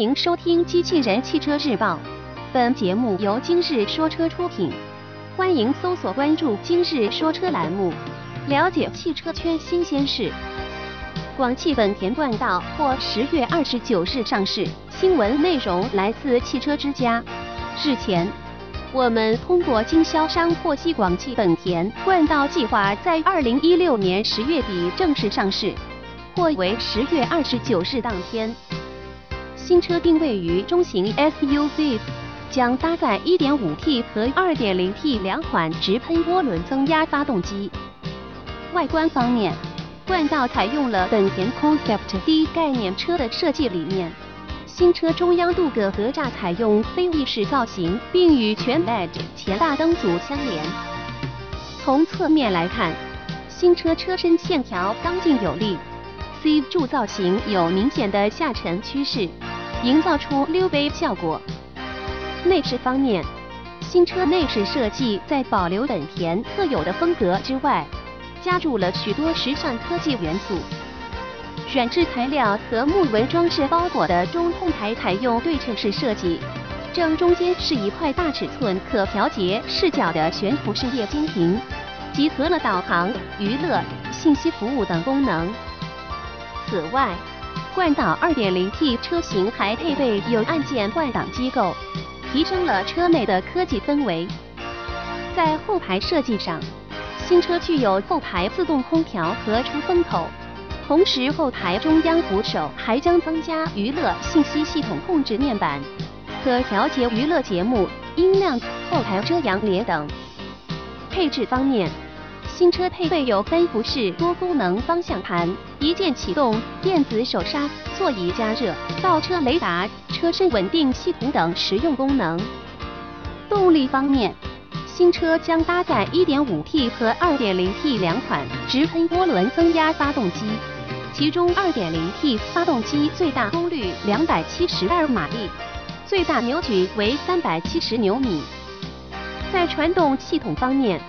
迎收听《机器人汽车日报》，本节目由今日说车出品。欢迎搜索关注“今日说车”栏目，了解汽车圈新鲜事。广汽本田冠道或十月二十九日上市，新闻内容来自汽车之家。日前，我们通过经销商获悉，广汽本田冠道计划在二零一六年十月底正式上市，或为十月二十九日当天。新车定位于中型 SUV，将搭载 1.5T 和 2.0T 两款直喷涡轮增压发动机。外观方面，冠道采用了本田 Concept D 概念车的设计理念，新车中央镀铬格栅采用飞翼式造型，并与全 LED 前大灯组相连。从侧面来看，新车车身线条刚劲有力，C 柱造型有明显的下沉趋势。营造出溜背效果。内饰方面，新车内饰设计在保留本田特有的风格之外，加入了许多时尚科技元素。软质材料和木纹装饰包裹的中控台采用对称式设计，正中间是一块大尺寸可调节视角的悬浮式液晶屏，集合了导航、娱乐、信息服务等功能。此外，冠道 2.0T 车型还配备有按键换挡机构，提升了车内的科技氛围。在后排设计上，新车具有后排自动空调和出风口，同时后排中央扶手还将增加娱乐信息系统控制面板，可调节娱乐节目、音量、后排遮阳帘等。配置方面，新车配备有分幅式多功能方向盘、一键启动、电子手刹、座椅加热、倒车雷达、车身稳定系统等实用功能。动力方面，新车将搭载 1.5T 和 2.0T 两款直喷涡轮增压发动机，其中 2.0T 发动机最大功率272马力，最大扭矩为370牛米。在传动系统方面，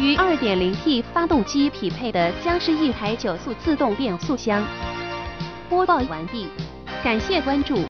与 2.0T 发动机匹配的将是一台九速自动变速箱。播报完毕，感谢关注。